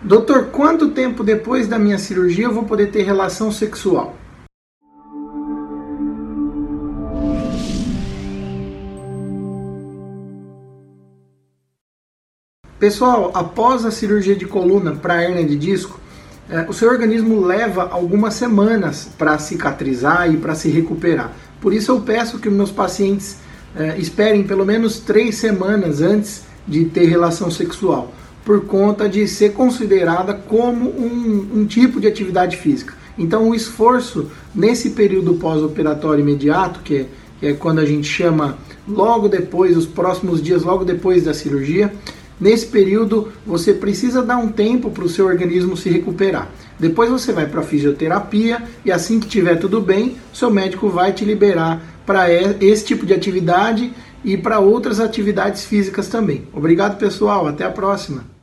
Doutor, quanto tempo depois da minha cirurgia eu vou poder ter relação sexual? Pessoal, após a cirurgia de coluna para hernia de disco, eh, o seu organismo leva algumas semanas para cicatrizar e para se recuperar. Por isso eu peço que meus pacientes eh, esperem pelo menos três semanas antes de ter relação sexual por conta de ser considerada como um, um tipo de atividade física. Então, o esforço nesse período pós-operatório imediato, que é, que é quando a gente chama logo depois, os próximos dias, logo depois da cirurgia, Nesse período, você precisa dar um tempo para o seu organismo se recuperar. Depois você vai para a fisioterapia e assim que tiver tudo bem, seu médico vai te liberar para esse tipo de atividade e para outras atividades físicas também. Obrigado, pessoal. Até a próxima.